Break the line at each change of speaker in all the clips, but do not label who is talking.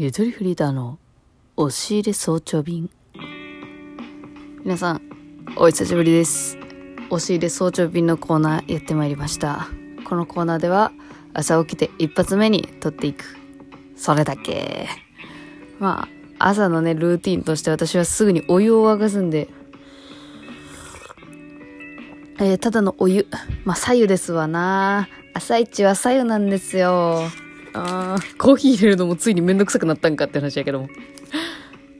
ゆとりフリーダーの押し入れ早朝便。皆さん、お久しぶりです。押し入れ早朝便のコーナーやってまいりました。このコーナーでは朝起きて一発目に撮っていく。それだけ。まあ、朝のね、ルーティンとして私はすぐにお湯を沸かすんで、えーただのお湯。まあ、左右ですわな。朝一は左右なんですよ。あーコーヒー入れるのもついにめんどくさくなったんかって話やけども。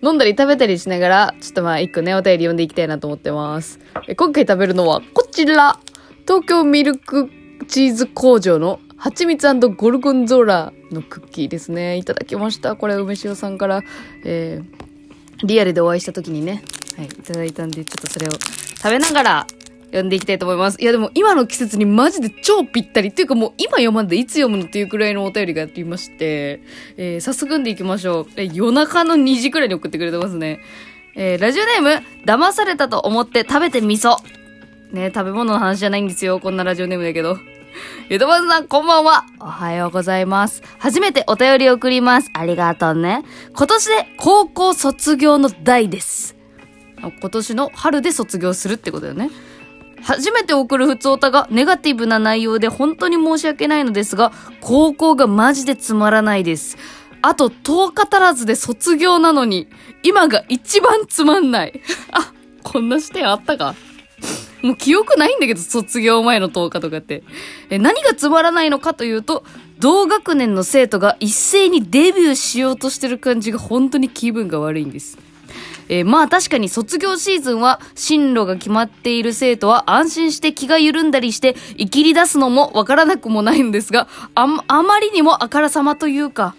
飲んだり食べたりしながら、ちょっとまあ一個ね、お便り読んでいきたいなと思ってます。え今回食べるのはこちら東京ミルクチーズ工場の蜂蜜ゴルゴンゾーラのクッキーですね。いただきました。これ、梅塩さんから、えー、リアルでお会いした時にね、はい、いただいたんで、ちょっとそれを食べながら、読んでいきたいと思います。いやでも今の季節にマジで超ぴったりっていうかもう今読まんでいつ読むのっていうくらいのお便りがありまして、えー、早速読んでいきましょう。え、夜中の2時くらいに送ってくれてますね。えー、ラジオネーム、騙されたと思って食べてみそ。ね、食べ物の話じゃないんですよ。こんなラジオネームだけど。ゆとまずさん、こんばんは。おはようございます。初めてお便りを送ります。ありがとうね。今年で高校卒業の代です。今年の春で卒業するってことだよね。初めて送る普通歌がネガティブな内容で本当に申し訳ないのですが、高校がマジでつまらないです。あと10日足らずで卒業なのに、今が一番つまんない。あ、こんな視点あったかもう記憶ないんだけど、卒業前の10日とかって。え、何がつまらないのかというと、同学年の生徒が一斉にデビューしようとしてる感じが本当に気分が悪いんです。えーまあ確かに卒業シーズンは進路が決まっている生徒は安心して気が緩んだりして生きり出すのもわからなくもないんですが、ああまりにもあからさまというか、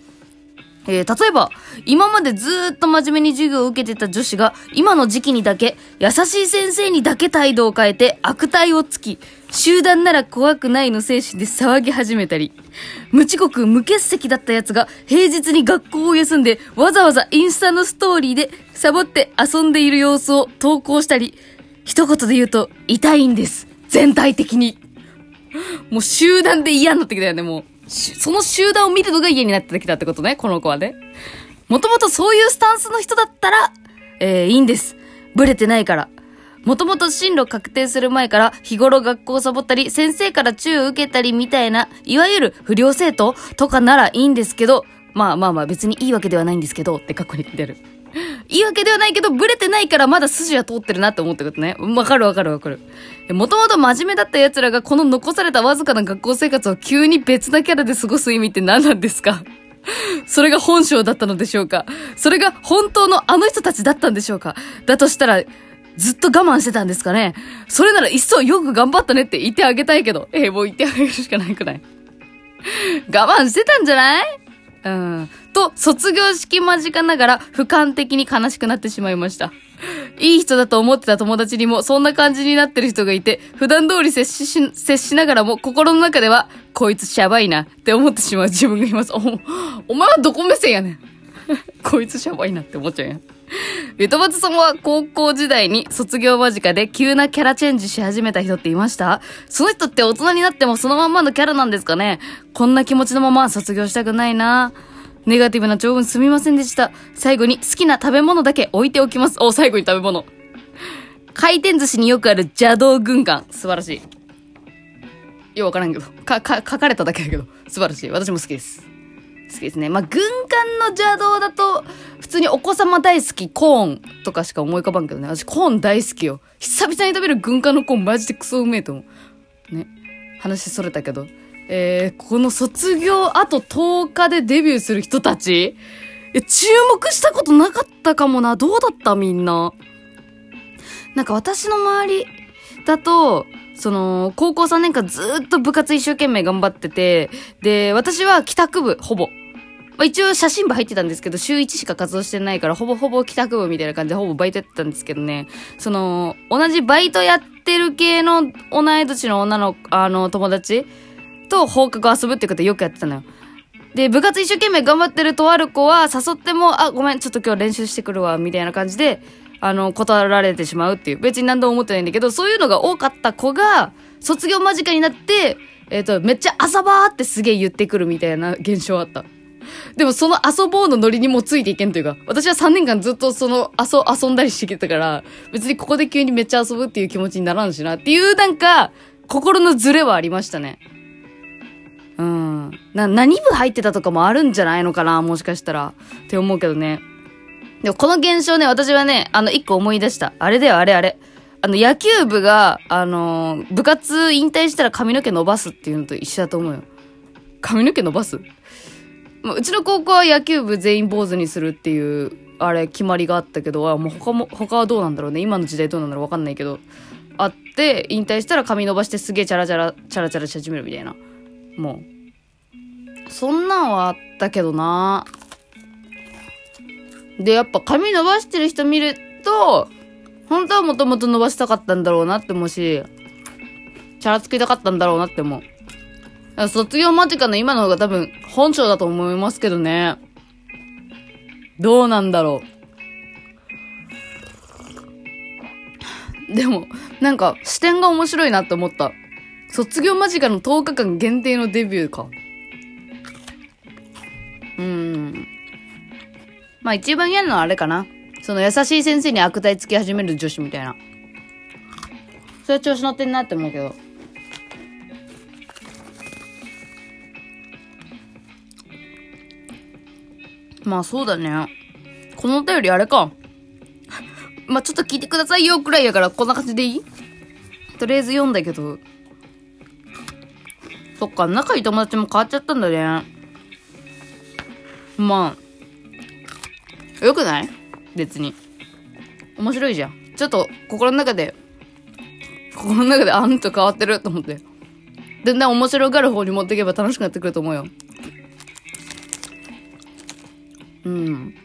えー例えば、今までずっと真面目に授業を受けてた女子が、今の時期にだけ、優しい先生にだけ態度を変えて悪態をつき、集団なら怖くないの精神で騒ぎ始めたり、無遅刻無欠席だったやつが平日に学校を休んで、わざわざインスタのストーリーでサボって遊んでいる様子を投稿したり、一言で言うと、痛いんです。全体的に。もう集団で嫌になってきたよね、もう。その集団を見るのが嫌になってきたってことね、この子はね。もともとそういうスタンスの人だったら、えー、いいんです。ブレてないから。もともと進路確定する前から日頃学校をサボったり、先生から注意を受けたりみたいな、いわゆる不良生徒とかならいいんですけど、まあまあまあ別にいいわけではないんですけど、って過去に書いてある。いいわけではないけど、ブレてないからまだ筋は通ってるなって思ってことね。わかるわかるわかる。もともと真面目だった奴らがこの残されたわずかな学校生活を急に別なキャラで過ごす意味って何なんですか？それが本性だったのでしょうか？それが本当のあの人たちだったんでしょうか？だとしたら、ずっと我慢してたんですかね？それなら一層よく頑張ったねって言ってあげたいけど。えーもう言ってあげるしかないくない？我慢してたんじゃない？うん。と、卒業式間近ながら俯瞰的に悲しくなってしまいました。いい人だと思ってた友達にもそんな感じになってる人がいて、普段通り接しし、接しながらも心の中では、こいつシャバいなって思ってしまう自分がいます。お、お前はどこ目線やねん。こいつシャバいなって思っちゃうやん。ゆとばつさんは高校時代に卒業間近で急なキャラチェンジし始めた人っていました？その人って大人になってもそのまんまのキャラなんですかね？こんな気持ちのまま卒業したくないなネガティブな長文すみませんでした。最後に好きな食べ物だけ置いておきます。お、最後に食べ物。回転寿司によくある邪道軍艦。素晴らしい。ようわからんけど。か、か、書かれただけだけど。素晴らしい。私も好きです。好きですね。まあ、軍艦の邪道だと、普通にお子様大好きコーンとかしか思い浮かばんけどね。私コーン大好きよ。久々に食べる軍艦のコーンマジでクソうめえと思う。ね。話それたけど。えー、この卒業あと10日でデビューする人たち？え、注目したことなかったかもな。どうだったみんな？なんか私の周りだと、その、高校3年間ずっと部活一生懸命頑張ってて、で、私は帰宅部、ほぼ。まあ、一応写真部入ってたんですけど、週1しか活動してないから、ほぼほぼ帰宅部みたいな感じでほぼバイトやってたんですけどね、その、同じバイトやってる系の同い年の女の、あの、友達と放課後遊ぶってことよくやってたのよ。で、部活一生懸命頑張ってるとある子は誘っても、あ、ごめん、ちょっと今日練習してくるわ、みたいな感じで、あの、断られてしまうっていう。別に何度も思ってないんだけど、そういうのが多かった子が、卒業間近になって、えっ、と、めっちゃ朝ばーってすげえ言ってくるみたいな現象あった。でもその遊ぼうのノリにもついていけんというか、私は3年間ずっとその遊、遊んだりしてきたから、別にここで急にめっちゃ遊ぶっていう気持ちにならんしなっていうなんか、心のズレはありましたね。うん。な、何部入ってたとかもあるんじゃないのかなもしかしたら。って思うけどね。でもこの現象ね、私はね、あの、一個思い出した。あれだよ、あれあれ。あの、野球部が、あのー、部活引退したら髪の毛伸ばすっていうのと一緒だと思うよ。髪の毛伸ばす？うちの高校は野球部全員坊主にするっていう、あれ、決まりがあったけど、あ、もう他も、他はどうなんだろうね。今の時代どうなんだろうわかんないけど。あって、引退したら髪伸ばしてすげえチャラチャラ、チャラチャラし始めるみたいな。もう。そんなんはあったけどなで、やっぱ髪伸ばしてる人見ると、本当はもともと伸ばしたかったんだろうなって思うし、チャラつけたかったんだろうなって思う。卒業間近の今の方が多分本性だと思いますけどね。どうなんだろう。でも、なんか視点が面白いなって思った。卒業間近の10日間限定のデビューか。うん。まあ一番嫌なのはあれかな。その優しい先生に悪態つき始める女子みたいな。それは調子乗ってんなって思うけど。まあそうだね。このお便りあれか。まあちょっと聞いてくださいよくらいやからこんな感じでいい？とりあえず読んだけど。そっか、仲いい友達も変わっちゃったんだね。まあ、よくない？別に。面白いじゃん。ちょっと心の中で、心の中であんと変わってると思って。だんだん面白がる方に持っていけば楽しくなってくると思うよ。うん。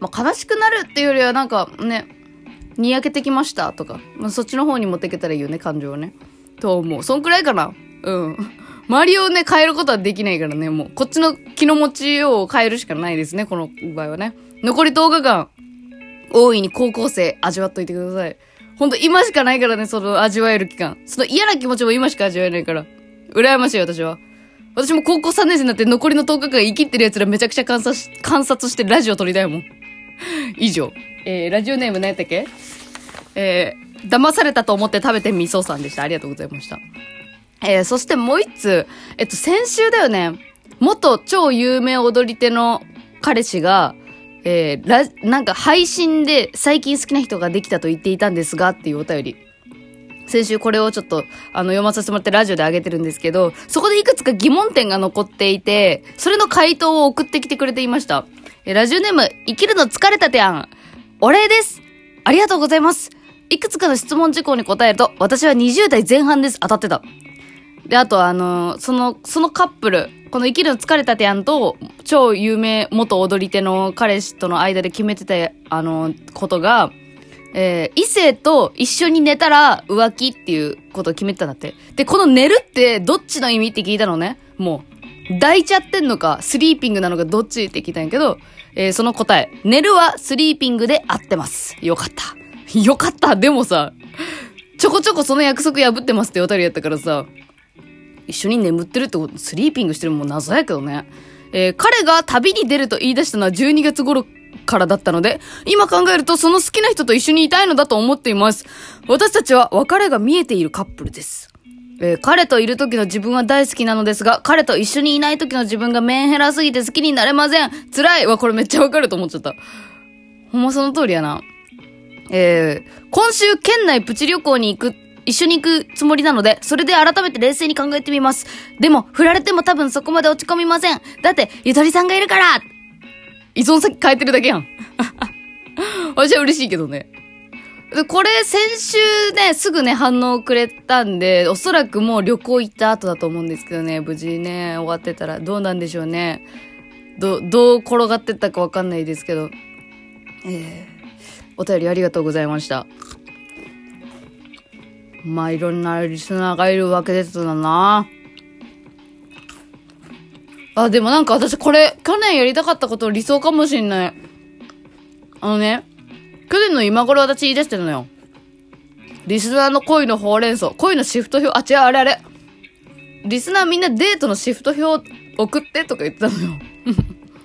まあ、悲しくなるっていうよりはなんかね、にやけてきましたとか、まあ、そっちの方に持っていけたらいいよね、感情をね。と思う。そんくらいかな。うん。周りをね、変えることはできないからね、もう。こっちの気の持ちを変えるしかないですね、この場合はね。残り10日間、大いに高校生味わっといてください。ほんと今しかないからね、その味わえる期間。その嫌な気持ちも今しか味わえないから。羨ましい私は。私も高校3年生になって残りの10日間生きってる奴らめちゃくちゃ観察し、観察してラジオ撮りたいもん。以上。えー、ラジオネーム何やったっけ？えー、騙されたと思って食べてみそさんでした。ありがとうございました。えー、そしてもう一つ、えっと、先週だよね。元超有名踊り手の彼氏が、えー、ラ、なんか配信で最近好きな人ができたと言っていたんですがっていうお便り。先週これをちょっと、あの、読まさせてもらってラジオで上げてるんですけど、そこでいくつか疑問点が残っていて、それの回答を送ってきてくれていました。えラジオネーム、生きるの疲れたてやん。お礼ですありがとうございますいくつかの質問事項に答えると、私は20代前半です。当たってた。で、あとあの、その、そのカップル、この生きるの疲れたてやんと、超有名元踊り手の彼氏との間で決めてた、あの、ことが、えー、異性と一緒に寝たら浮気っていうことを決めてたんだって。で、この寝るってどっちの意味って聞いたのね。もう、抱いちゃってんのか、スリーピングなのかどっちって聞いたんやけど、えー、その答え、寝るはスリーピングで合ってます。よかった。よかった。でもさ、ちょこちょこその約束破ってますってお便りやったからさ、一緒に眠ってるってこと、スリーピングしてるもん謎やけどね。えー、彼が旅に出ると言い出したのは12月頃からだったので、今考えるとその好きな人と一緒にいたいのだと思っています。私たちは別れが見えているカップルです。えー、彼といる時の自分は大好きなのですが、彼と一緒にいない時の自分がメンヘラすぎて好きになれません。辛いわ、これめっちゃわかると思っちゃった。ほんまその通りやな。えー、今週県内プチ旅行に行く一緒に行くつもりなので、それで改めて冷静に考えてみます。でも、振られても多分そこまで落ち込みません。だって、ゆとりさんがいるから依存先変えてるだけやん。私は嬉しいけどね。でこれ、先週ね、すぐね、反応くれたんで、おそらくもう旅行行った後だと思うんですけどね、無事ね、終わってたらどうなんでしょうね。ど、どう転がってったかわかんないですけど。えー、お便りありがとうございました。まあ、いろんなリスナーがいるわけですだな。あ、でもなんか私これ、去年やりたかったこと理想かもしんない。あのね、去年の今頃私言い出してるのよ。リスナーの恋のほうれん草。恋のシフト表。あ、違う、あれあれ。リスナーみんなデートのシフト表送ってとか言ってたのよ。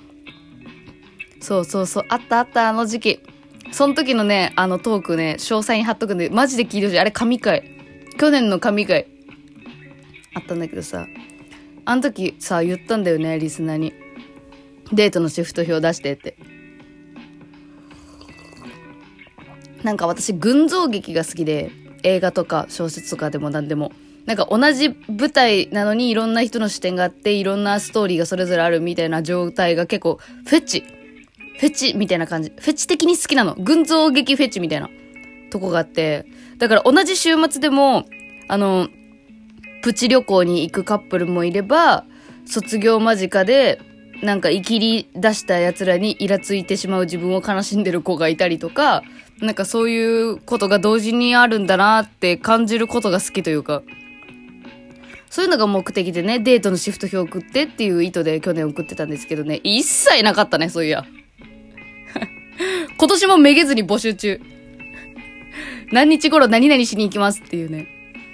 そうそうそう、あったあった、あの時期。その時のね、あのトークね、詳細に貼っとくんで、マジで聞いてほしい。あれ神回。去年の神回。あったんだけどさ、あの時さ、言ったんだよね、リスナーに。デートのシフト表出してって。なんか私、群像劇が好きで、映画とか小説とかでも何でも。なんか同じ舞台なのにいろんな人の視点があって、いろんなストーリーがそれぞれあるみたいな状態が結構フェチ。フェチみたいな感じ。フェチ的に好きなの。群像劇フェチみたいなとこがあって。だから同じ週末でも、あの、プチ旅行に行くカップルもいれば、卒業間近で、なんか生きり出した奴らにイラついてしまう自分を悲しんでる子がいたりとか、なんかそういうことが同時にあるんだなって感じることが好きというか、そういうのが目的でね、デートのシフト表送ってっていう意図で去年送ってたんですけどね、一切なかったね、そういや。今年もめげずに募集中。何日頃何々しに行きますっていうね。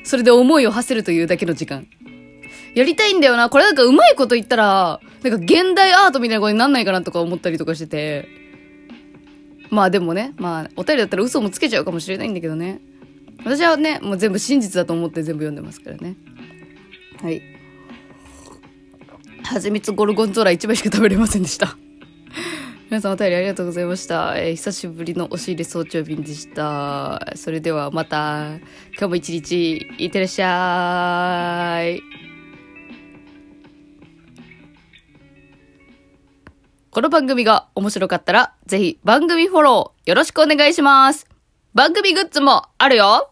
それで思いを馳せるというだけの時間。やりたいんだよな。これなんかうまいこと言ったら、なんか現代アートみたいなことになんないかなとか思ったりとかしてて。まあでもね、まあお便りだったら嘘もつけちゃうかもしれないんだけどね。私はね、もう全部真実だと思って全部読んでますからね。はい。はちみつゴルゴンゾーラ1枚しか食べれませんでした。皆さんお便りありがとうございました。えー、久しぶりの押し入れ早朝便でした。それではまた、今日も一日、いってらっしゃい。この番組が面白かったら、ぜひ番組フォローよろしくお願いします。番組グッズもあるよ